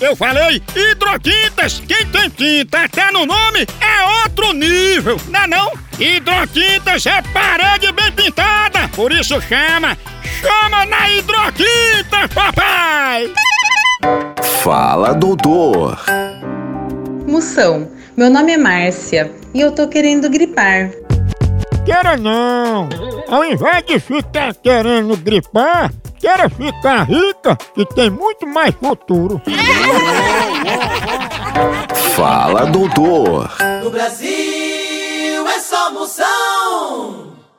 Eu falei hidrotintas. Quem tem tinta até no nome é outro nível, não é não? Hidrotintas é parede bem pintada, por isso chama. Chama na hidrotinta, papai! Fala, doutor. Moção, meu nome é Márcia e eu tô querendo gripar. Queira não! Ao invés de ficar querendo gripar, queira ficar rica, que tem muito mais futuro. Fala, doutor. No Brasil é só moção.